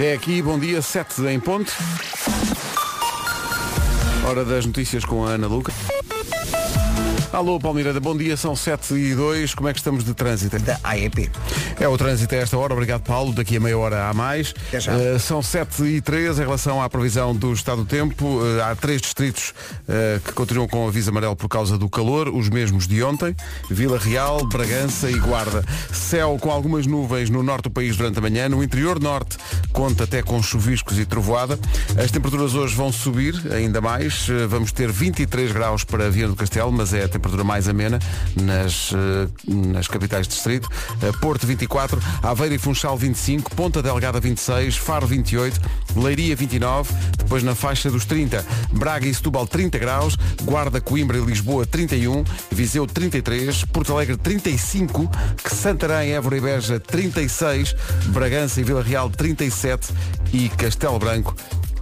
É aqui, bom dia, 7 em ponto. Hora das notícias com a Ana Luca. Alô, Palmeirada, bom dia, são 7 e 2, como é que estamos de trânsito? Da AEP. É o trânsito a esta hora, obrigado Paulo, daqui a meia hora há mais. Já. Uh, são 7 e 3 em relação à previsão do estado do tempo. Uh, há três distritos uh, que continuam com aviso amarelo por causa do calor, os mesmos de ontem. Vila Real, Bragança e Guarda. Céu com algumas nuvens no norte do país durante a manhã. No interior norte conta até com chuviscos e trovoada. As temperaturas hoje vão subir ainda mais. Vamos ter 23 graus para Viana do Castelo, mas é temperatura mais amena nas, uh, nas capitais de distrito. Uh, Porto 24, Aveiro e Funchal 25, Ponta Delgada 26, Faro 28, Leiria 29, depois na faixa dos 30, Braga e Setúbal 30 graus, Guarda, Coimbra e Lisboa 31, Viseu 33, Porto Alegre 35, Santarém, Évora e Beja 36, Bragança e Vila Real 37 e Castelo Branco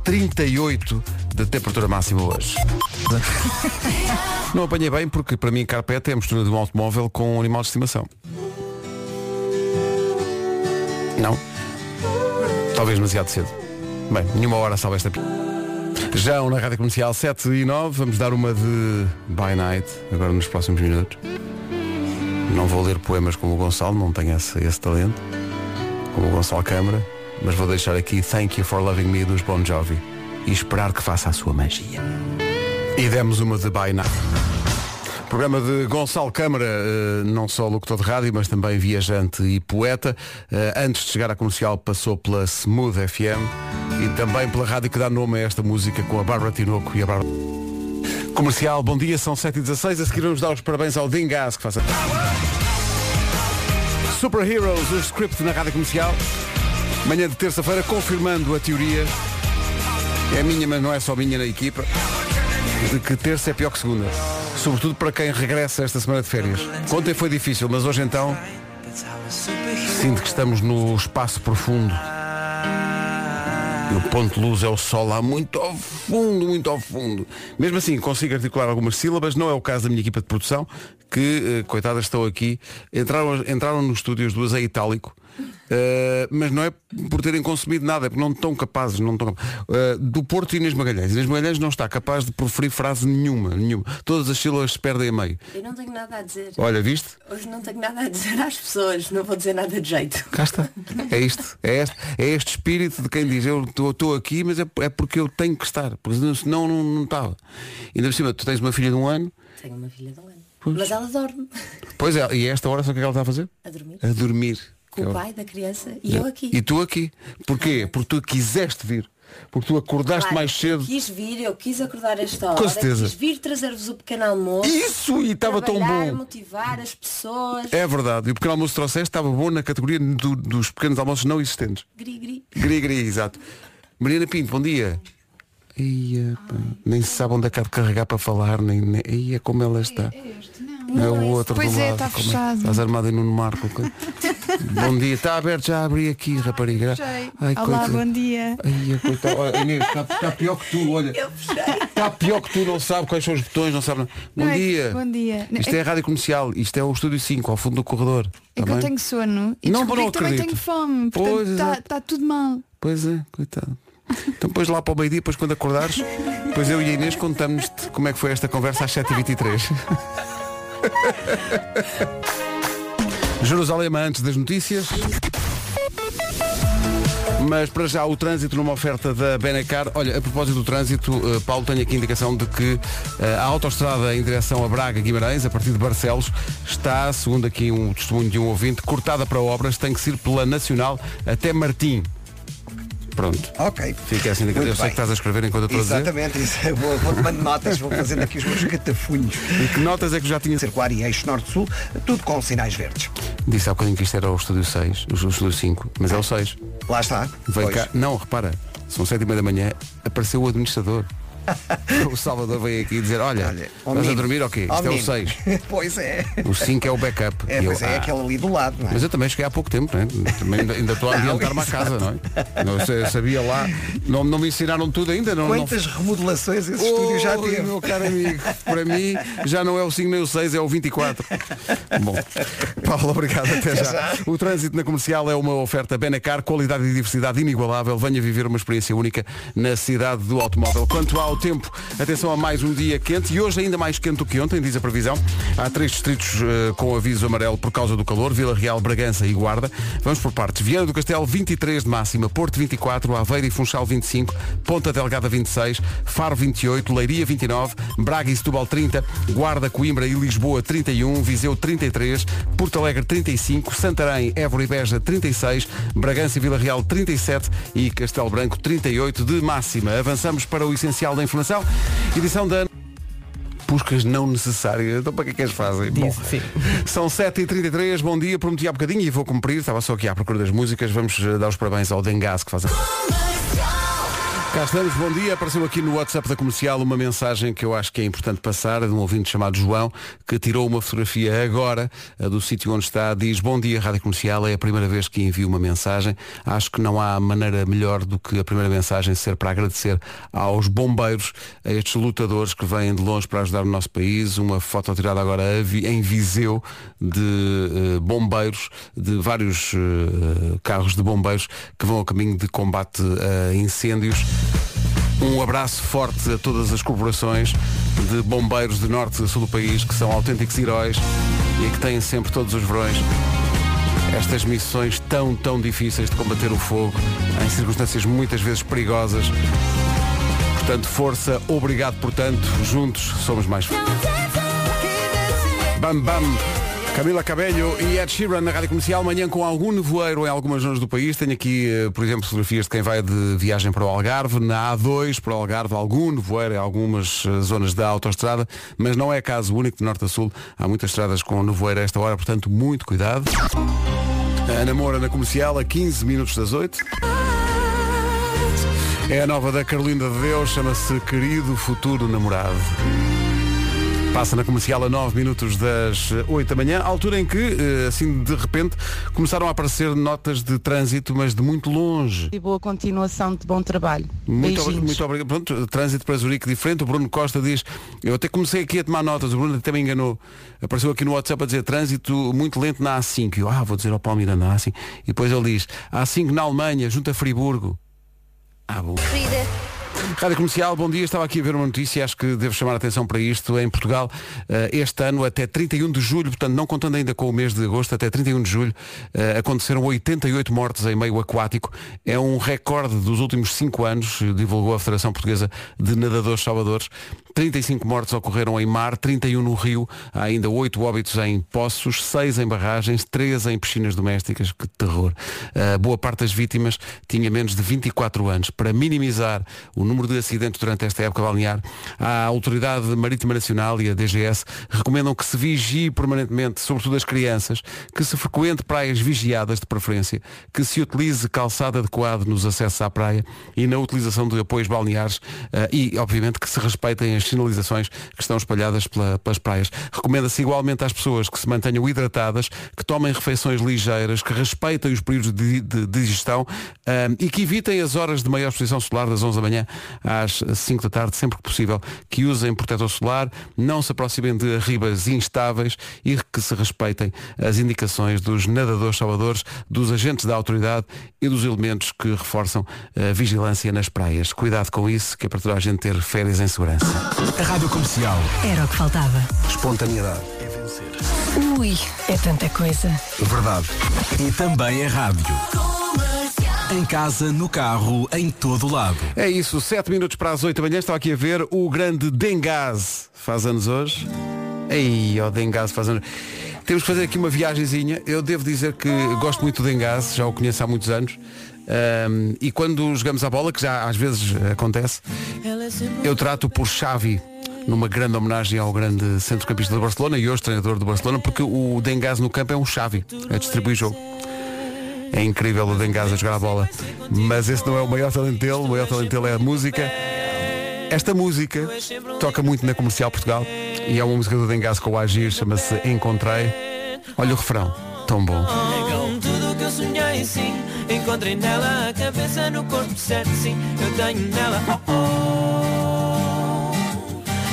38 de temperatura máxima hoje. Não apanhei bem porque para mim carpete é a mistura de um automóvel com um animal de estimação. Não? Talvez demasiado cedo. Bem, nenhuma hora salva esta. Já na Rádio Comercial 7 e 9, vamos dar uma de By Night, agora nos próximos minutos. Não vou ler poemas como o Gonçalo, não tenho esse, esse talento, como o Gonçalo Câmara, mas vou deixar aqui Thank You for Loving Me dos Bon Jovi e esperar que faça a sua magia. E demos uma de Night. Programa de Gonçalo Câmara, eh, não só locutor de rádio, mas também viajante e poeta. Eh, Antes de chegar à comercial passou pela Smooth FM e também pela rádio que dá nome a esta música com a Bárbara Tinoco e a Bárbara. Comercial, bom dia, são 7h16. A seguir vamos dar os parabéns ao Dingas que faça. Super Heroes, o script na rádio comercial. Manhã de terça-feira, confirmando a teoria. É minha, mas não é só minha na equipa. De que terça é pior que segunda. Sobretudo para quem regressa esta semana de férias. Ontem foi difícil, mas hoje então sinto que estamos no espaço profundo. E o ponto de luz é o sol lá muito ao fundo, muito ao fundo. Mesmo assim, consigo articular algumas sílabas, não é o caso da minha equipa de produção, que, eh, coitadas, estão aqui. Entraram, entraram no estúdio as duas a itálico. Eh, mas não é por terem consumido nada, é porque não estão capazes, não estão capazes. Eh, do Porto Inês Magalhães. Inês Magalhães não está capaz de proferir frase nenhuma, nenhuma. Todas as sílabas se perdem a meio. Eu não tenho nada a dizer. Olha, viste? Hoje não tenho nada a dizer às pessoas, não vou dizer nada de jeito. Cá está. É isto. É este, é este espírito de quem diz eu estou aqui, mas é, é porque eu tenho que estar. Porque senão não, não estava. Ainda por cima, tu tens uma filha de um ano. Tenho uma filha de um ano. Mas ela dorme Pois é, e a esta hora sabe o que é que ela está a fazer? a dormir. A dormir. Com o pai da criança e eu aqui. E tu aqui. Porquê? Porque tu quiseste vir. Porque tu acordaste Claro, mais cedo. Eu quis vir, eu quis acordar esta hora. Com certeza. Quis vir trazer-vos o pequeno almoço. Isso! E estava tão bom. motivar as pessoas. É verdade. E o pequeno almoço que trouxeste estava bom na categoria do- dos pequenos almoços não existentes. Gri, gri. Gri, gri, exato. Mariana Pinto, bom dia. Ia, nem se sabe onde é que há de carregar para falar, nem, nem ia como ela está. É o outro Pois do é, lado. está como fechado. Estás armado em Nuno Marco. bom dia, está aberto, já abri aqui, rapariga. Fechei. Olá, coitado. bom dia. Ai. Olha, Inês, está, está pior que tu, olha. Está pior que tu, não sabe quais são os botões, não sabe. Bom Não é que- dia. bom dia. Isto é a rádio comercial, isto é o estúdio 5, ao fundo do corredor. É Tá que eu bem? tenho sono e Não, descobri não que também acredito. tenho fome. Pois, Portanto, está exato. tá tudo mal. Pois é, coitado. Então depois lá para o meio-dia, depois quando acordares, depois eu e a Inês contamos-te como é que foi esta conversa às 7h23. Jerusalém antes das notícias. Mas para já o trânsito numa oferta da Benacar. Olha, a propósito do trânsito, eh, Paulo, tenho aqui indicação de que eh, a autoestrada em direção a Braga Guimarães, a partir de Barcelos, está, segundo aqui um testemunho de um ouvinte, cortada para obras, tem que ser pela Nacional até Martim. Pronto. Ok. Fica assim. Muito Eu sei que estás a escrever enquanto eu estou a dizer. Exatamente, vou, vou tomando notas, vou fazendo aqui os meus catafunhos. E que notas é que já tinha Circular e eixo norte-sul, tudo com sinais verdes. Disse há bocadinho que isto era o estúdio 6, o estúdio 5, mas é o 6. Lá está. Pois. cá. Não, repara, são sete e meia da manhã, apareceu o administrador. o Salvador veio aqui dizer, olha, Olha, estás a dormir ok, ó isto é o menino. 6. pois é. O 5 é o backup. É, E eu, pois é, "Ah." aquele ali do lado, não é? Mas eu também cheguei há pouco tempo, né? também ainda, ainda estou a Não, ambientar-me à casa, não é? Não, sabia lá, não, não me ensinaram tudo ainda. Não, não... Quantas remodelações esse estúdio já teve? meu caro amigo, para mim já não é o 5 nem o 6, é o 24. Bom, Paulo, obrigado, até já. O trânsito na comercial é uma oferta Benacar, qualidade e diversidade inigualável. Venha viver uma experiência única na cidade do automóvel. Quanto ao tempo, atenção a mais um dia quente e hoje ainda mais quente do que ontem, diz a previsão. Há três distritos eh, com aviso amarelo por causa do calor, Vila Real, Bragança e Guarda. Vamos por partes. Viana do Castelo 23 de máxima, Porto 24, Aveiro e Funchal 25, Ponta Delgada 26, Faro 28, Leiria 29, Braga e Setúbal 30, Guarda, Coimbra e Lisboa 31, Viseu 33, Porto Alegre 35, Santarém, Évora e Beja 36, Bragança e Vila Real 37 e Castelo Branco 38 de máxima. Avançamos para o essencial da informação. Edição da Puscas não necessárias. Então para que é que as fazem? Bom, são 7h33, bom dia, prometi há bocadinho e vou cumprir, estava só aqui à procura das músicas, vamos eh, dar os parabéns ao Dengas que faz a... Cá estamos, bom dia. Apareceu aqui no WhatsApp da comercial uma mensagem que eu acho que é importante passar, de um ouvinte chamado João, que tirou uma fotografia agora eh, do sítio onde está. Diz, bom dia, Rádio Comercial, é a primeira vez que envio uma mensagem. Acho que não há maneira melhor do que a primeira mensagem ser para agradecer aos bombeiros, a estes lutadores que vêm de longe para ajudar o nosso país. Uma foto tirada agora a em Viseu de eh, bombeiros, de vários eh, carros de bombeiros que vão ao caminho de combate a incêndios. Um abraço forte a todas as corporações de bombeiros de norte e sul do país que são autênticos heróis e que têm sempre todos os verões estas missões tão, tão difíceis de combater o fogo em circunstâncias muitas vezes perigosas. Portanto, força, obrigado portanto, juntos somos mais fortes. Bam Bam. Camila Cabello e Ed Sheeran na Rádio Comercial, manhã com algum nevoeiro em algumas zonas do país. Tenho aqui, eh, por exemplo, fotografias de quem vai de viagem para o Algarve, na A2 para o Algarve, algum nevoeiro em algumas eh, zonas da autoestrada, mas não é caso único de norte a sul. Há muitas estradas com nevoeiro a esta hora, portanto, muito cuidado. A Ana Moura na Comercial, a 15 minutos das 8. É a nova da Carolina de Deus, chama-se Querido Futuro Namorado. Passa na comercial a 9 minutos das 8 da manhã, altura em que, eh, assim de repente, começaram a aparecer notas de trânsito, mas de muito longe. E boa continuação de bom trabalho. Muito, muito obrigado. Pronto, trânsito para Zurique diferente. O Bruno Costa diz, eu até comecei aqui a tomar notas, o Bruno até me enganou. Apareceu aqui no WhatsApp a dizer trânsito muito lento na A5. E Eu, ah, vou dizer ao Paulo Miranda na A5. E depois ele diz, A5 na Alemanha, junto a Friburgo. Ah, bom. Rádio Comercial, bom dia. Estava aqui a ver uma notícia, acho que devo chamar a atenção para isto. Em Portugal, eh, este ano, até 31 de julho, portanto, não contando ainda com o mês de agosto, até 31 de julho, eh, aconteceram 88 mortes em meio aquático. É um recorde dos últimos 5 anos, divulgou a Federação Portuguesa de Nadadores Salvadores. 35 mortes ocorreram em mar, 31 no rio, há ainda 8 óbitos em poços, 6 em barragens, 3 em piscinas domésticas. Que terror. A boa parte das vítimas tinha menos de 24 anos. Para minimizar o número de acidentes durante esta época balnear, a Autoridade Marítima Nacional e a DGS recomendam que se vigie permanentemente, sobretudo as crianças, que se frequente praias vigiadas de preferência, que se utilize calçado adequado nos acessos à praia e na utilização de apoios balneares eh, e, obviamente, que se respeitem as sinalizações que estão espalhadas pela- pelas praias. Recomenda-se igualmente às pessoas que se mantenham hidratadas, que tomem refeições ligeiras, que respeitem os períodos de, de- de digestão eh, e que evitem as horas de maior exposição solar das 11 da manhã às 5 da tarde, sempre que possível, que usem protetor solar, não se aproximem de ribas instáveis e que se respeitem as indicações dos nadadores salvadores, dos agentes da autoridade e dos elementos que reforçam a vigilância nas praias. Cuidado com isso, que é para toda a gente ter férias em segurança. A Rádio Comercial. Era o que faltava. Espontaneidade. Ui, é tanta coisa. Verdade. E também é rádio. Em casa, no carro, em todo lado. É isso, 7 minutos para as 8 da manhã, estava aqui a ver o grande Dengaz. Faz anos hoje. Ei, o Dengaz faz anos. Temos que fazer aqui uma viagenzinha. Eu devo dizer que gosto muito do Dengaz, já o conheço há muitos anos. Ahm, e quando jogamos a bola, que já às vezes acontece, eu trato por Xavi, numa grande homenagem ao grande centrocampista do Barcelona e hoje treinador do Barcelona, porque o Dengaz no campo é um Xavi, a distribuir jogo. É incrível o Dengaz a jogar a bola. Mas esse não é o maior talento dele, o maior talento dele é a música. Esta música toca muito na comercial Portugal e é uma música do Dengas com o Agir, chama-se Encontrei. Olha o refrão, tão bom. Encontrei nela a cabeça no corpo certo sim Eu tenho nela. Oh,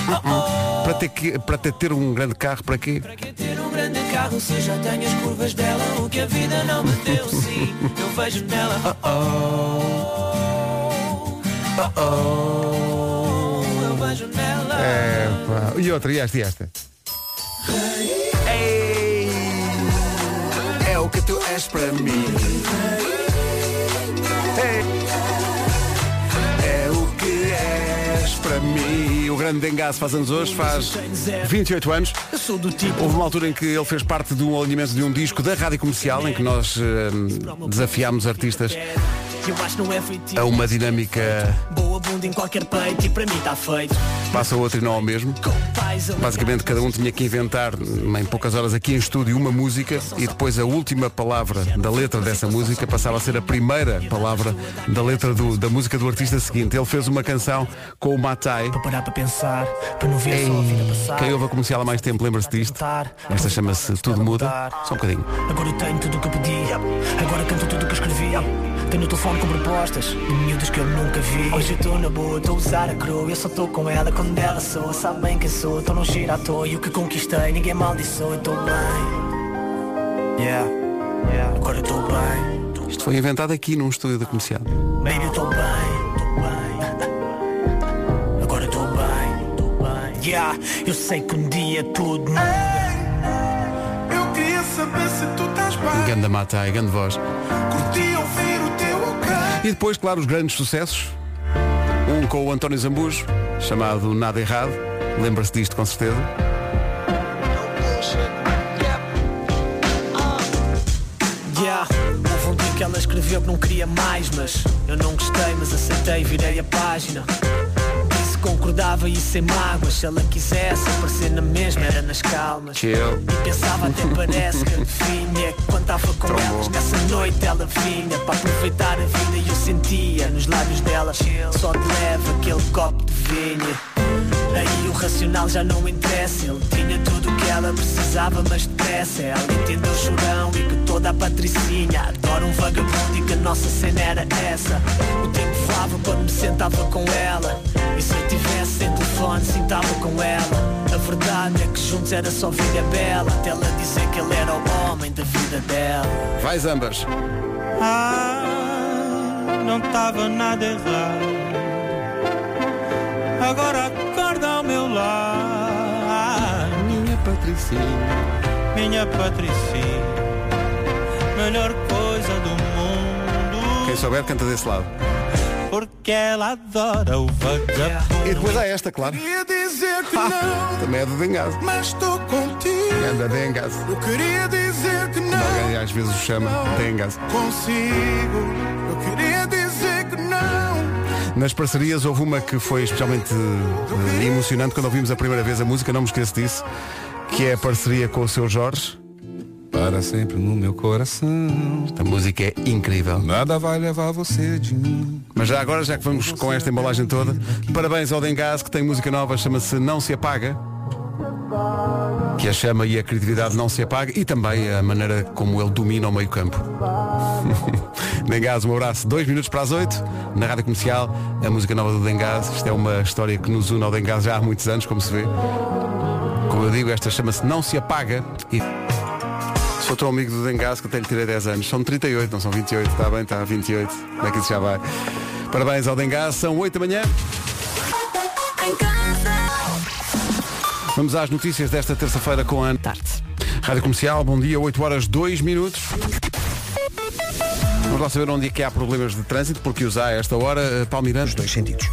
oh, oh, Para ter, que, para ter, ter um grande carro, para quê? Para que ter um grande carro se já tenho as curvas dela? O que a vida não me deu sim Eu vejo nela. Oh, oh, oh, oh, Eu vejo nela. É, pá. E outra, e esta, e esta? Ei, o que tu és para mim. É o que és para mim. O grande Dengaço faz anos hoje, faz 28 anos. Tipo Houve uma altura em que ele fez parte de um alinhamento de um disco da rádio comercial em que nós eh, desafiámos artistas Não é a uma dinâmica Boa bunda em qualquer peito e para mim está feito passa o outro e não ao mesmo. Basicamente cada um tinha que inventar em poucas horas aqui em estúdio uma música e depois a última palavra da letra dessa música passava a ser a primeira palavra da letra do- da música do artista seguinte. Ele fez uma canção com o Matai. Para parar para pensar, para não ver só a vida passar Quem ouve a comercial há mais tempo lembra-se disto. Esta chama-se Tudo Muda. Só um bocadinho. Agora eu tenho tudo o que eu pedi Agora canto tudo o que eu escrevi Tenho o telefone com propostas De miúdos que eu nunca vi. Hoje eu estou na boa, estou a usar a coroa Eu só estou com ela quando ela sou Sabe bem quem sou, estou num cheiro à toa. E o que conquistei, ninguém maldiçou Eu estou bem. Yeah, yeah. Agora eu estou bem. Isto foi inventado aqui num estúdio da comercial. Baby, eu estou bem, estou bem Agora eu estou bem, estou bem Yeah, eu sei que um dia tudo muda. Eu queria saber se tu estás bem. Ganda Matai, grande voz. Curti E depois, claro, os grandes sucessos. Um com o António Zambujo, chamado Nada Errado. Lembra-se disto com certeza. Yeah, houve um que ela escreveu que não queria mais, mas eu não gostei, mas aceitei virei a página. Que concordava e sem mágoas, se ela quisesse aparecer na mesma, era nas calmas. Chill. E pensava até parece que vinha Quando estava com elas nessa noite ela vinha Para aproveitar a vida. E eu sentia Nos lábios dela só de leve aquele copo de vinho. Aí o racional já não interessa. Ele tinha tudo o que ela precisava mas depressa. Ela entendeu o chorão e que toda a patricinha Adora um vagabundo que nossa cena era essa O tempo voava quando me sentava com ela E se eu tivesse sem telefone sentava com ela a verdade é que juntos era só vida bela Até ela dizer que ele era o homem da vida dela Vai Zambas. Ah, não estava nada errado. Agora acorda ao meu lado. Minha Patricinha. Minha Patricinha, melhor souber canta desse lado. Porque ela adora o vagabundo. E depois há esta, claro. Queria dizer que não, Também é do Dengazo. mas estou contigo. Anda Dengazo. Eu queria dizer que não, Alguém às vezes o chama Dengazo. consigo. Eu queria dizer que não. Nas parcerias houve uma que foi especialmente eh, emocionante quando ouvimos a primeira vez a música, não me esqueço disso, que é a parceria com o seu Jorge. Para sempre no meu coração. A música é incrível. Nada vai levar você de mim. Mas já agora, já que vamos com esta embalagem toda, parabéns ao Dengaz que tem música nova, chama-se Não Se Apaga. Que a chama e a criatividade não se apaga e também a maneira como ele domina o meio campo. Dengaz, um abraço. Dois minutos para as oito, na Rádio Comercial, a música nova do Dengaz. Isto é uma história que nos une ao Dengaz já há muitos anos, como se vê. Como eu digo, esta chama-se Não Se Apaga. E sou teu amigo do Dengaz que até lhe tirei 10 anos. São 38, não são 28. Está bem, está 28. Como é que isso já vai? Parabéns ao Dengaz, são 8 da manhã. Vamos às notícias desta terça-feira com a Ana. Tarde. Rádio Comercial, bom dia, 8 horas 2 minutos. Vamos lá saber onde é que há problemas de trânsito, porque os há a esta hora. Eh, Palmirante. Nos dois sentidos.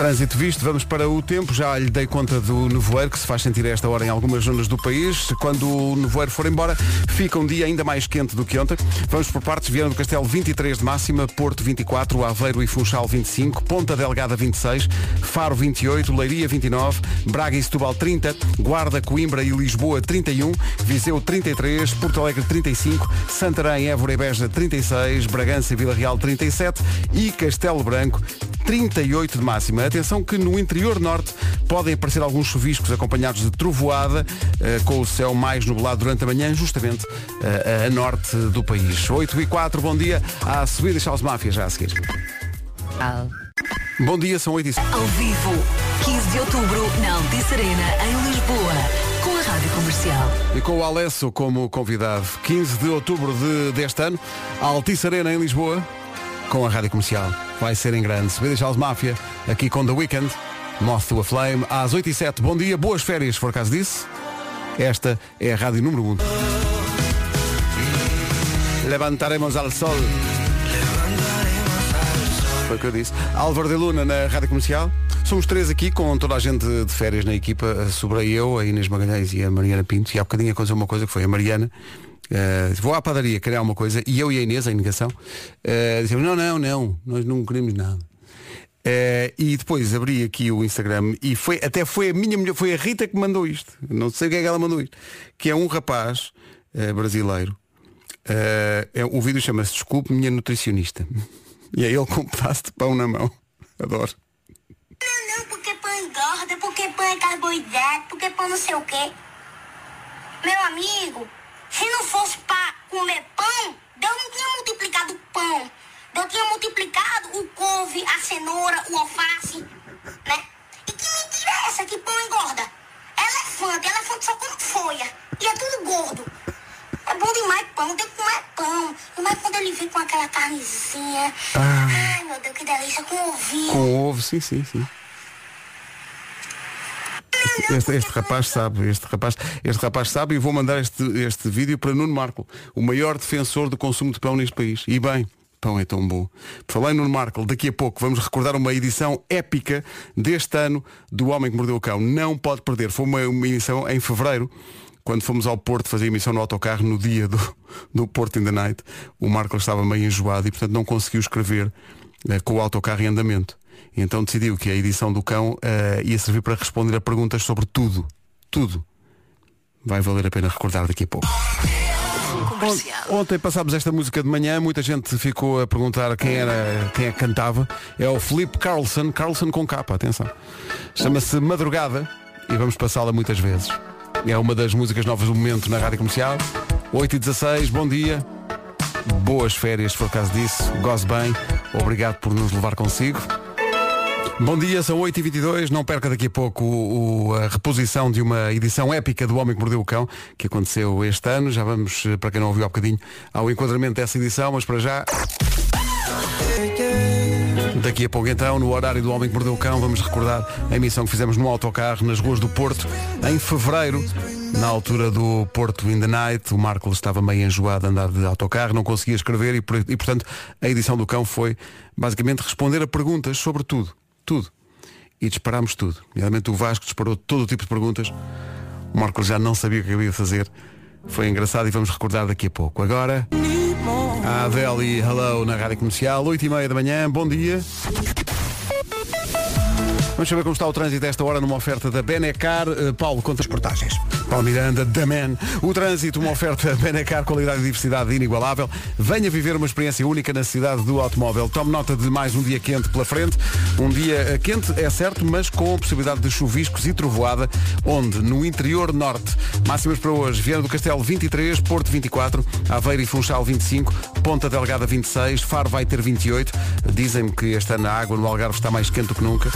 Trânsito visto, vamos para o tempo. Já lhe dei conta do nevoeiro que se faz sentir esta hora em algumas zonas do país. Quando o nevoeiro for embora, fica um dia ainda mais quente do que ontem. Vamos por partes. Viana do Castelo 23 de máxima, Porto 24, Aveiro e Funchal 25, Ponta Delgada 26, Faro 28, Leiria 29, Braga e Setúbal 30, Guarda, Coimbra e Lisboa 31, Viseu 33, Porto Alegre 35, Santarém, Évora e Beja 36, Bragança e Vila Real 37 e Castelo Branco 38 de máxima. Atenção que no interior norte podem aparecer alguns chuviscos acompanhados de trovoada, eh, com o céu mais nublado durante a manhã, justamente eh, a norte do país. 8 e 4, bom dia. À subida e Charles Máfia já a seguir. Bom dia, são 8 e 5. Ao vivo, 15 de outubro, na Altice Arena, em Lisboa, com a Rádio Comercial. E com o Alesso como convidado, 15 de outubro de, deste ano, a Altice Arena em Lisboa, com a Rádio Comercial. Vai ser em grande. Subida Charles Máfia, aqui com The Weekend, Moth to a Flame, às 8 e 7. Bom dia, boas férias, se for caso disso. Esta é a Rádio Número 1. Levantaremos al sol. Foi o que eu disse. Álvaro de Luna na Rádio Comercial. Somos três aqui com toda a gente de férias na equipa. Sobrei eu, a Inês Magalhães e a Mariana Pinto. E há bocadinho aconteceu uma coisa que foi a Mariana. Eh, vou à padaria querer uma coisa e eu e a Inês, a indicação, uh, dissemos, não, não, não, nós não queremos nada. Eh, e depois abri aqui o Instagram e foi, até foi a minha mulher, foi a Rita que mandou isto. Não sei o que é que ela mandou isto. Que é um rapaz eh, brasileiro. Eh, é, o vídeo chama-se Desculpe, minha nutricionista. E é ele com um pedaço de pão na mão. Adoro. Não, porque pão engorda, porque pão é carboidrato, porque pão não sei o quê. Meu amigo, se não fosse pra comer pão, Deus não tinha multiplicado o pão. Deus tinha multiplicado o couve, a cenoura, o alface, né? E que mentira é essa que pão engorda? Elefante, elefante só come folha. E é tudo gordo. É bom demais pão, tem que comer pão. Mas quando ele vem com aquela carnezinha. Ai, meu Deus, que delícia, com ovinho. Com ovo, sim, sim, sim. Este, este rapaz sabe, este rapaz, este rapaz sabe e vou mandar este, este vídeo para Nuno Marco, o maior defensor do consumo de pão neste país. E bem, pão é tão bom. Falei Nuno Marco, daqui a pouco vamos recordar uma edição épica deste ano do Homem que Mordeu o Cão. Não pode perder. Foi uma, uma edição em fevereiro, quando fomos ao Porto fazer emissão no autocarro no dia do, do Porto in the Night. O Marco estava meio enjoado e portanto não conseguiu escrever eh, com o autocarro em andamento. Então decidiu que a edição do cão eh, ia servir para responder a perguntas sobre tudo. Tudo. Vai valer a pena recordar daqui a pouco. On- Ontem passámos esta música de manhã, muita gente ficou a perguntar quem era, quem que cantava. É o Felipe Carlson, Carlson com capa, atenção. Chama-se Madrugada e vamos passá-la muitas vezes. É uma das músicas novas do momento na Rádio Comercial. 8 e 16 bom dia. Boas férias, se for caso disso. Goze bem. Obrigado por nos levar consigo. Bom dia, são 8h22, não perca daqui a pouco o- o- a reposição de uma edição épica do Homem que Mordeu o Cão, que aconteceu este ano. Já vamos, eh, para quem não ouviu há bocadinho, ao enquadramento dessa edição, mas para já. Daqui a pouco então, no horário do Homem que Mordeu o Cão, vamos recordar a emissão que fizemos no autocarro nas ruas do Porto, em fevereiro, na altura do Porto in the Night. O Marco estava meio enjoado a andar de autocarro, não conseguia escrever e, e, portanto, a edição do Cão foi basicamente responder a perguntas sobre tudo. Tudo. E disparámos tudo. Realmente o Vasco disparou todo o tipo de perguntas. O Marco já não sabia o que havia de fazer. Foi engraçado e vamos recordar daqui a pouco. Agora, a Adele e Hello na Rádio Comercial, 8 e meia da manhã, bom dia. Vamos saber como está o trânsito a esta hora numa oferta da Benecar. Uh, Paulo, conta as portagens. Paulo Miranda, da Man. O trânsito, uma oferta Benecar, qualidade e diversidade inigualável. Venha viver uma experiência única na cidade do automóvel. Tome nota de mais um dia quente pela frente. Um dia eh, quente, é certo, mas com possibilidade de chuviscos e trovoada, onde? No interior norte. Máximas para hoje, Viana do Castelo 23, Porto 24, Aveiro e Funchal 25, Ponta Delgada 26, Faro vai ter 28. Dizem-me que este ano a água no Algarve está mais quente do que nunca.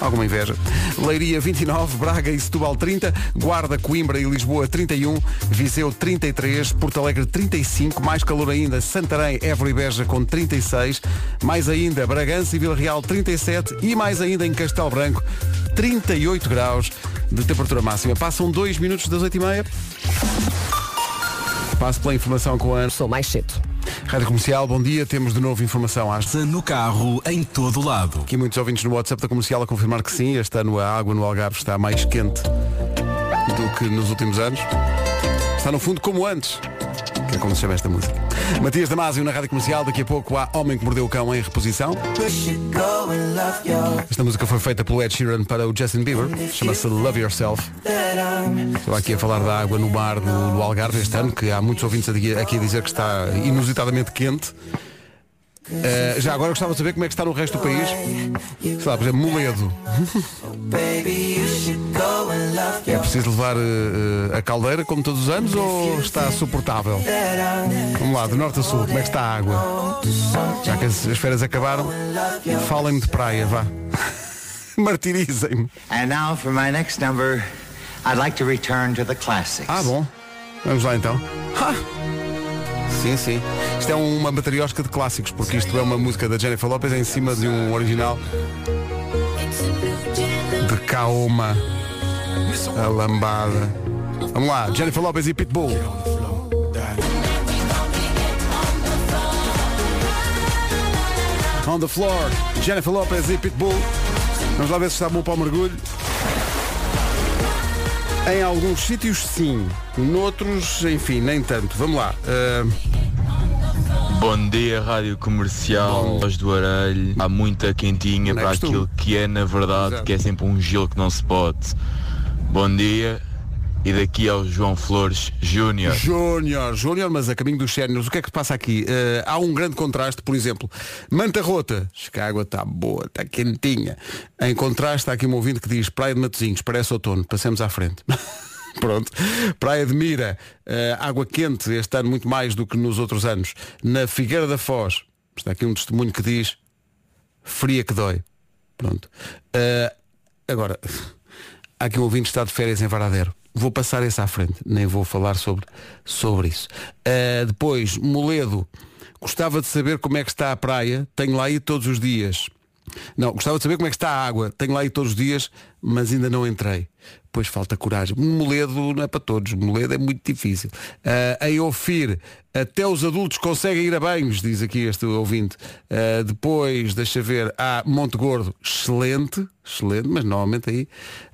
Alguma inveja. Leiria 29, Braga e Setúbal 30, Guarda, Coimbra e Lisboa 31, Viseu 33, Porto Alegre 35, mais calor ainda, Santarém, Évora e Beja com 36, mais ainda Bragança e Vila Real 37 e mais ainda em Castelo Branco 38 graus de temperatura máxima. Passam 2 minutos das 8h30. Passo pela informação com a Ana. Sou mais cedo. Rádio Comercial, bom dia. Temos de novo informação às No carro, em todo lado. Aqui muitos ouvintes no WhatsApp da Comercial a confirmar que sim, este ano a água no Algarve está mais quente do que nos últimos anos. Está no fundo como antes, que é como se chama esta música. Matias Damasio na Rádio Comercial, daqui a pouco há Homem que Mordeu o Cão em reposição. Esta música foi feita pelo Ed Sheeran para o Justin Bieber, chama-se Love Yourself. Estou aqui a falar da água no mar do, do Algarve este ano, que há muitos ouvintes aqui, aqui a dizer que está inusitadamente quente. Eh, já agora gostava de saber como é que está no resto do país. Sei lá, por exemplo, Moledo. É preciso levar eh, a caldeira como todos os anos ou está suportável? Vamos lá, de norte a sul, como é que está a água? Já que as, as férias acabaram, falem-me de praia, vá. Martirizem-me. And now for my next number, I'd like to return to the classics. Ah, bom. Vamos lá então. Ha! Sim, sim. Isto é uma matriosca de clássicos, porque isto é uma música da Jennifer Lopez em cima de um original de Kaoma. A lambada. Vamos lá, Jennifer Lopez e Pitbull. On the floor, Jennifer Lopez e Pitbull. Vamos lá ver se está bom para o mergulho. Em alguns sítios sim, noutros, enfim, nem tanto. Vamos lá. Uh, Bom dia, Rádio Comercial, Voz do Arelho. Há muita quentinha Não é para costume. aquilo que é na verdade, Exato. que é sempre um gelo que não se pode. Bom dia e daqui ao João Flores Júnior. Júnior, Júnior, mas a caminho dos séniores, o que é que passa aqui? Eh, há um grande contraste, por exemplo, Manta Rota, que a água está boa, está quentinha. Em contraste, está aqui um ouvinte que diz Praia de Matozinhos, parece outono, passemos à frente. Pronto. Praia de Mira, eh, água quente, este ano muito mais do que nos outros anos. Na Figueira da Foz, está aqui um testemunho que diz fria que dói. Pronto. Eh, agora, há aqui um ouvinte que está de férias em Varadero. Vou passar esse à frente, nem vou falar sobre, sobre isso. Eh, depois, Moledo, gostava de saber como é que está a praia, tenho lá ido todos os dias. Não, gostava de saber como é que está a água, tenho lá ido todos os dias, mas ainda não entrei. Pois falta coragem. Moledo não é para todos, Moledo é muito difícil. Uh, em Ofir, até os adultos conseguem ir a banhos, diz aqui este ouvinte. Uh, depois, deixa ver, há Monte Gordo, excelente, excelente, mas normalmente aí.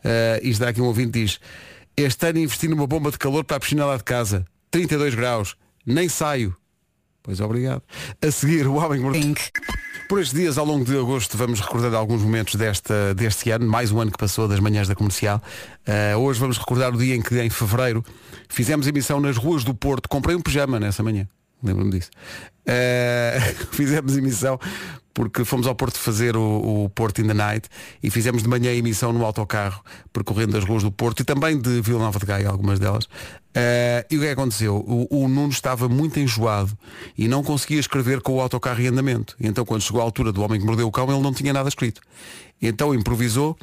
Uh, dá aqui um ouvinte diz, este ano investi numa bomba de calor para a piscina lá de casa, 32 graus, nem saio. Pois obrigado. A seguir, o Homem Mordeu- Por estes dias, ao longo de agosto, vamos recordar alguns momentos desta, deste ano, mais um ano que passou das manhãs da comercial. Uh, hoje vamos recordar o dia em que, em fevereiro, fizemos emissão nas ruas do Porto. Comprei um pijama nessa manhã, lembro-me disso. Uh, fizemos emissão porque fomos ao Porto fazer o, o Porto in the Night e fizemos de manhã a emissão no autocarro, percorrendo as ruas do Porto e também de Vila Nova de Gaia, algumas delas. Uh, e o que é que aconteceu? O, o Nuno estava muito enjoado e não conseguia escrever com o autocarro em andamento. E então quando chegou à altura do homem que mordeu o cão, ele não tinha nada escrito. E então improvisou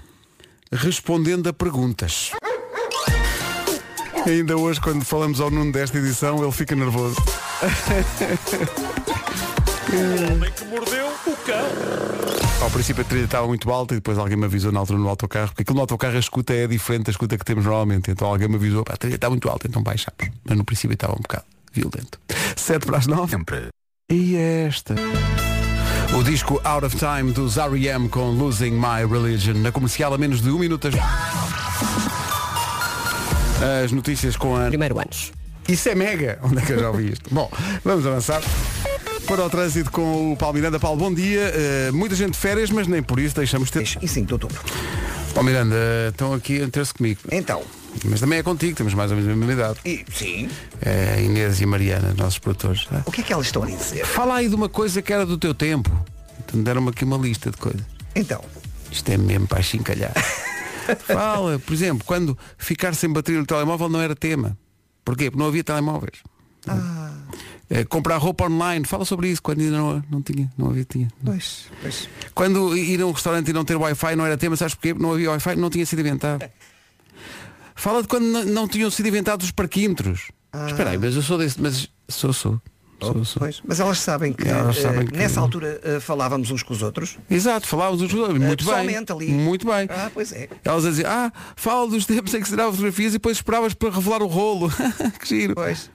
respondendo a perguntas. Ainda hoje, quando falamos ao Nuno desta edição, ele fica nervoso. O homem que mordeu o cão. Ao princípio a trilha estava muito alta e depois alguém me avisou na altura no autocarro, porque aquilo no autocarro a escuta é diferente da escuta que temos normalmente. Então alguém me avisou, "Pá, a trilha está muito alta, então baixamos. Mas no princípio estava um bocado violento. 7 para as 9. E esta. O disco Out of Time dos R.E.M. com Losing My Religion na comercial a menos de um minuto. As, as notícias com a. Primeiro anos. Isso é mega! Onde é que eu já ouvi isto? Bom, vamos avançar. Para o trânsito com o Paulo Miranda. Paulo, bom dia. Uh, muita gente de férias, mas nem por isso deixamos de ter. E 5 de outubro. Paulo Miranda, estão aqui a meter-se comigo. Então. Mas também é contigo, temos mais ou menos a mesma idade. E, sim. É, Inês e Mariana, nossos produtores. tá? O que é que elas estão a dizer? Fala aí de uma coisa que era do teu tempo. Então deram-me aqui uma lista de coisas. Então. Isto é mesmo para chincalhar. Fala, por exemplo, quando ficar sem bateria no telemóvel não era tema. Porquê? Porque não havia telemóveis. Ah. Eh, comprar roupa online, fala sobre isso, quando ainda não, não tinha, não havia tinha. Pois, pois. Quando ir a um restaurante e não ter Wi-Fi não era tema, sabes porquê? Porque Não havia Wi-Fi, não tinha sido inventado. Fala de quando não tinham sido inventados os parquímetros. Ah. Espera aí, mas eu sou desse, mas sou, sou. sou, sou. Pois, mas elas sabem que, Elas eh, sabem que- nessa altura eh, falávamos uns com os outros. Exato, falávamos os muito bem. ali. Muito bem. Ah, pois é. Elas diziam, ah, fala dos tempos em que se tiravam fotografias e depois esperavas para revelar o rolo. que giro. Pois.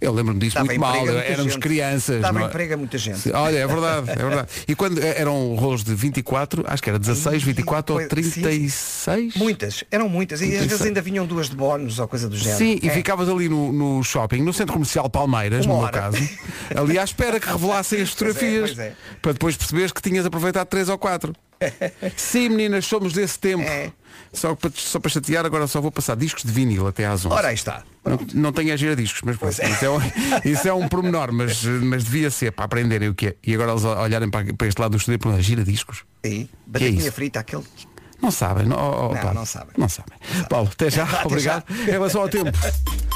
Eu lembro-me disso muito mal, emprego éramos gente. crianças. Dava não é? emprego a muita gente. Olha, é verdade, é verdade. E quando eh, eram rolos de 24, acho que era 16, 24 ou Pois, sim, 36? Muitas, eram muitas. E às vezes ainda vinham duas de bónus ou coisa do género. Sim, e É. ficavas ali no, no shopping, no centro comercial Palmeiras, Uma no meu hora. caso, ali à espera que revelassem as Pois é, fotografias. pois é. Para depois perceberes que tinhas aproveitado três ou quatro. Sim, meninas, somos desse tempo. Só, para, só para chatear, agora só vou passar discos de vinil até às 11. Ora, aí está. Não, não tenho a gira discos, mas pronto, isso, é um, isso é um pormenor, mas, mas devia ser para aprenderem o que é. E agora eles olharem para, para este lado do estúdio e perguntam, gira discos? Sim. Que é Batatinha frita, aquele. Não sabem, não, oh, oh, Não, não sabem. Não sabem. Paulo, até já, Até obrigado. já. Em relação ao tempo.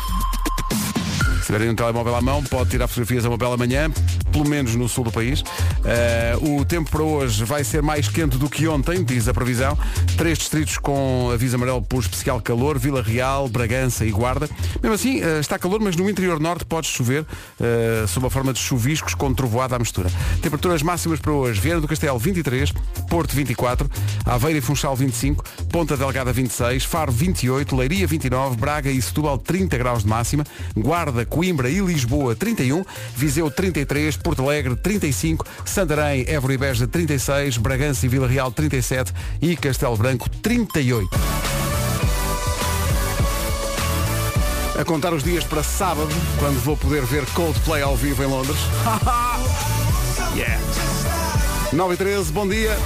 Se tiverem um telemóvel à mão, pode tirar fotografias a uma bela manhã, pelo menos no sul do país. Eh, o tempo para hoje vai ser mais quente do que ontem, diz a previsão. Três distritos com aviso amarelo por especial calor, Vila Real, Bragança e Guarda. Mesmo assim, eh, está calor, mas no interior norte pode chover, eh, sob a forma de chuviscos com trovoada à mistura. Temperaturas máximas para hoje, Viana do Castelo 23, Porto 24, Aveira e Funchal 25, Ponta Delgada 26, Faro 28, Leiria 29, Braga e Setúbal 30 graus de máxima, Guarda, Coimbra e Lisboa 31, Viseu 33, Porto Alegre 35, Santarém, Évora e Beja 36, Bragança e Vila Real 37 e Castelo Branco 38. A contar os dias para sábado, quando vou poder ver Coldplay ao vivo em Londres. yeah. 9 e 13, bom dia.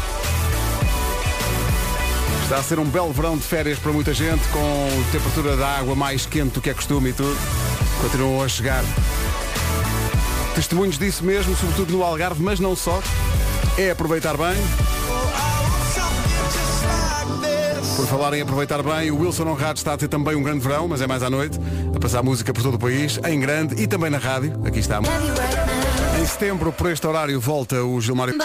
Está a ser um belo verão de férias para muita gente, com temperatura da água mais quente do que é costume e tudo. Continuam a chegar. Testemunhos disso mesmo, sobretudo no Algarve, mas não só. É aproveitar bem. Por falar em aproveitar bem, o Wilson Honrado está a ter também um grande verão, mas é mais à noite, a passar música por todo o país, em grande e também na rádio. Aqui está. Em setembro, por este horário, volta o Gilmário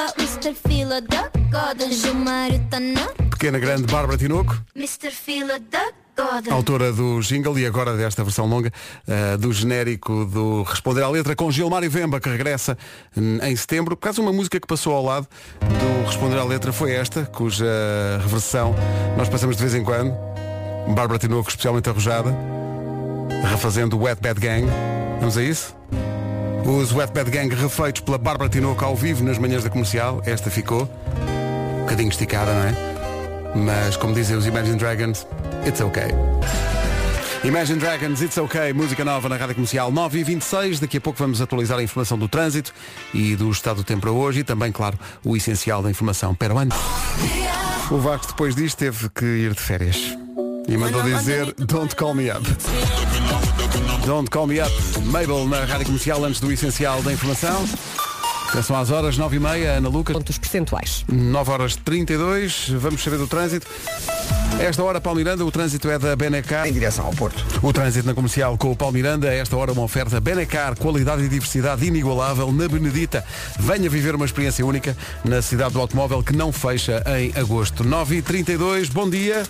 tá na Pequena Grande Bárbara Tinoco. Mr. da Goda. Autora do jingle e agora desta versão longa eh, do genérico do Responder à Letra com Gilmário Vemba, que regressa hum, em setembro. Por causa uma música que passou ao lado do Responder à Letra foi esta, cuja reversão nós passamos de vez em quando. Bárbara Tinoco especialmente arrojada, refazendo o Wet Bad Gang. Vamos a isso? Os Wet Bad Gang refeitos pela Bárbara Tinoco ao vivo nas manhãs da comercial. Esta ficou um bocadinho esticada, não é? Mas como dizem os Imagine Dragons, it's okay. Imagine Dragons, It's Okay, música nova na Rádio Comercial 9 e 26 Daqui a pouco vamos atualizar a informação do trânsito e do estado do tempo para hoje e também, claro, o essencial da informação. Pero antes, o Vasco depois disto teve que ir de férias e mandou dizer Don't call me up. Don't call me up. Mabel na Rádio Comercial antes do essencial da informação. Atenção às horas, 9h30, Ana Lucas. Pontos percentuais. 9 horas 32, vamos saber do trânsito. Esta hora, Paulo Miranda, o trânsito é da Benecar. Em direção ao Porto. O trânsito na comercial com o Paulo Miranda, a esta hora uma oferta Benecar, qualidade e diversidade inigualável na Benedita. Venha viver uma experiência única na cidade do automóvel que não fecha em agosto. 9h32, bom dia.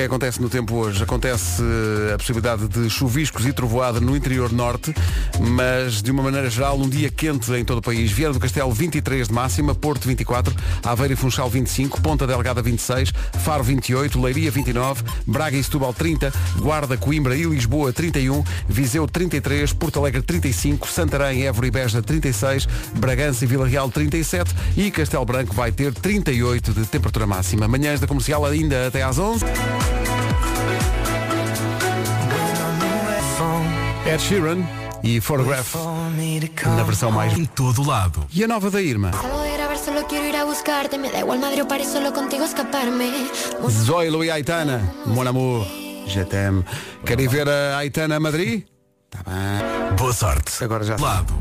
É que acontece no tempo hoje? Acontece eh, a possibilidade de chuviscos e trovoada no interior norte, mas de uma maneira geral um dia quente em todo o país. Vieira do Castelo 23 de máxima, Porto 24, Aveiro e Funchal 25, Ponta Delgada 26, Faro 28, Leiria 29, Braga e Setúbal 30, Guarda, Coimbra e Lisboa 31, Viseu 33, Porto Alegre 35, Santarém, Évora e Beja 36, Bragança e Vila Real 37 e Castelo Branco vai ter 38 de temperatura máxima. Manhãs da comercial ainda até às 11. Ed Sheeran e Photograph na versão mais em todo lado. E a nova da Irma. Zoilo e Aitana, Mon Amour, je t'aime. Querem ver a Aitana a Madrid? Tá bem. Boa sorte. Agora já Lado.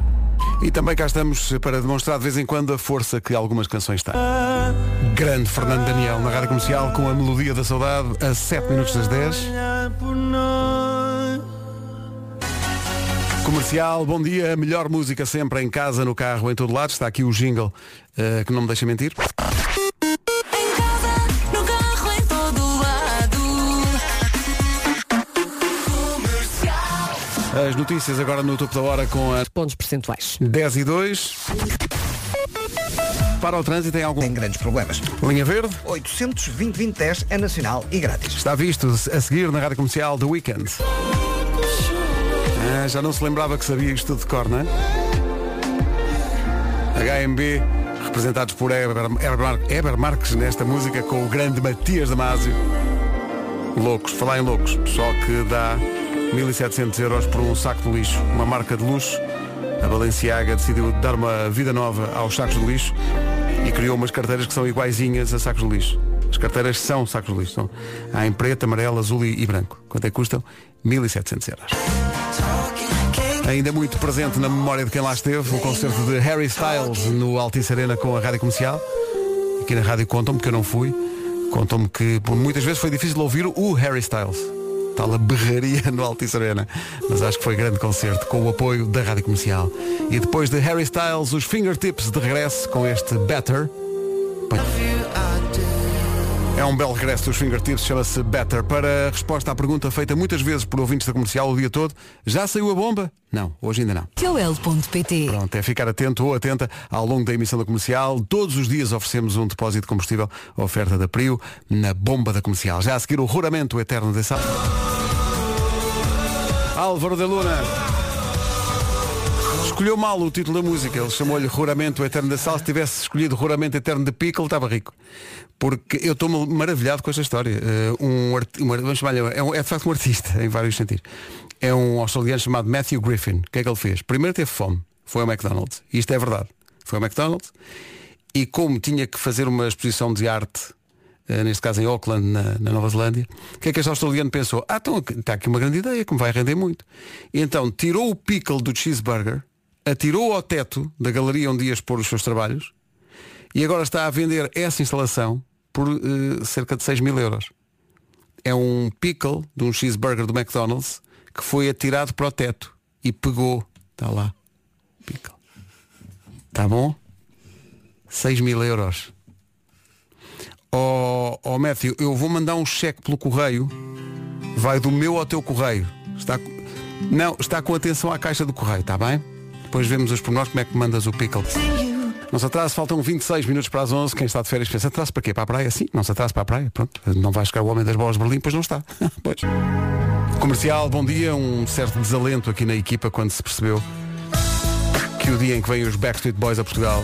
E também cá estamos para demonstrar de vez em quando a força que algumas canções têm. Grande Fernando Daniel na Rádio Comercial com a melodia da saudade a 7 minutos das 10. Comercial, bom dia, melhor música sempre em casa, no carro, em todo lado. Está aqui o jingle eh, que não me deixa mentir. No carro em todo lado. As notícias agora no topo da hora com a Pontos percentuais. 10 e 2. Para o trânsito tem algum Tem grandes problemas. linha verde? 820 é nacional e grátis. Está visto a seguir na rádio comercial The Weekend. Ah, já não se lembrava que sabia isto de cor, não é? HMB, representados por Eber, Eber, Eber Marques nesta música com o grande Matias Damasio. Loucos, falar em loucos, só que dá 1700 euros por um saco de lixo, uma marca de luxo A Balenciaga decidiu dar uma vida nova aos sacos de lixo e criou umas carteiras que são iguaizinhas a sacos de lixo. As carteiras são sacos de lixo. São, há em preto, amarelo, azul e branco. Quanto é que custam? 1.700 euros. Ainda muito presente na memória de quem lá esteve, o concerto de Harry Styles no Altice Arena com a Rádio Comercial. Aqui na rádio contam-me que eu não fui. Contam-me que por muitas vezes foi difícil ouvir o Harry Styles. Tal a berraria no Altice Arena. Mas acho que foi grande concerto com o apoio da Rádio Comercial. E depois de Harry Styles, os Fingertips de regresso com este Better. É um belo regresso dos Fingertips, chama-se Better. Para a resposta à pergunta feita muitas vezes por ouvintes da comercial o dia todo, já saiu a bomba? Não, hoje ainda não. Joel.pt Pronto, é ficar atento ou atenta ao longo da emissão da comercial. Todos os dias oferecemos um depósito de combustível, oferta da Prio, na bomba da comercial. Já a seguir o Ruramento Eterno de Sal. Álvaro de Luna. Escolheu mal o título da música. Ele chamou-lhe Ruramento Eterno da Sal. Se tivesse escolhido Ruramento Eterno de Pickle, estava rico. Porque eu estou maravilhado com esta história. Uh, um, um vamos chamar-lhe- é, um- é de facto um artista, em vários sentidos. É um australiano chamado Matthew Griffin. O que é que ele fez? Primeiro teve fome. Foi ao McDonald's. E isto é verdade. Foi ao McDonald's. E como tinha que fazer uma exposição de arte, eh, neste caso em Auckland, na, na Nova Zelândia, o que é que este australiano pensou? Ah, então está aqui uma grande ideia que me vai render muito. E então tirou o pickle do cheeseburger, atirou ao teto da galeria onde ia expor os seus trabalhos e agora está a vender essa instalação por eh, cerca de 6 mil euros. É um pickle de um cheeseburger do McDonald's que foi atirado para o teto e pegou. Está lá. Pickle. Está bom? 6 mil euros. Ó oh, Matthew, eu vou mandar um cheque pelo correio. Vai do meu ao teu correio. Está, não, está com atenção à caixa do correio, está bem? Depois vemos os pormenores como é que mandas o pickle. Não se atrase, faltam 26 minutos para as 11. Quem está de férias pensa, atrase para quê? Para a praia? Sim, não se atrase para a praia. Pronto, não vai chegar o homem das bolas de Berlim, pois não está. pois. Comercial, bom dia. Um certo desalento aqui na equipa quando se percebeu que o dia em que vêm os Backstreet Boys a Portugal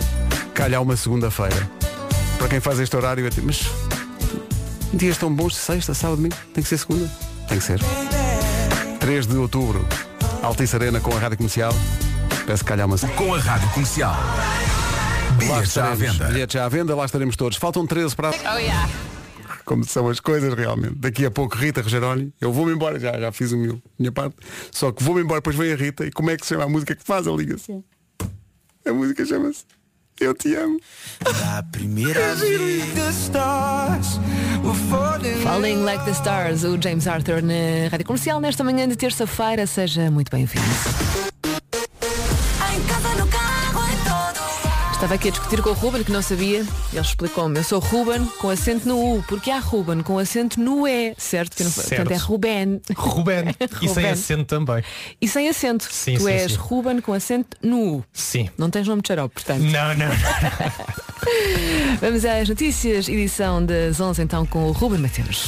calha uma segunda-feira. Para quem faz este horário, é tipo, mas dias tão bons, sexta, sábado, domingo, tem que ser segunda. Tem que ser. 3 de outubro, Altice Arena com a Rádio Comercial. Peço que calha a uma Com a Rádio Comercial. Bilhetes já à venda. Bilhetes já à venda, lá estaremos todos. Faltam 13 para. Oh yeah. Como são as coisas realmente. Daqui a pouco Rita Rogeroni, eu vou-me embora, já, já fiz a meu, minha parte. Só que vou-me embora, depois vem a Rita e como é que se chama a música que faz a ligação? A música chama-se Eu Te Amo. A primeira vez Falling Like the Stars, o James Arthur na Rádio Comercial nesta manhã de terça-feira. Seja muito bem-vindo. Estava aqui a discutir com o Ruben, que não sabia. Ele explicou-me. Eu sou Ruben com acento no U, porque há Ruben com acento no E, certo? Que não, Certo. Portanto é Ruben. Ruben. E sem acento também. E sem acento. Sim, tu sim, és sim. Ruben com acento no U. Sim. Não tens nome de xarope, portanto. Não, não. Vamos às notícias, edição das 11 então com o Ruben Mateus.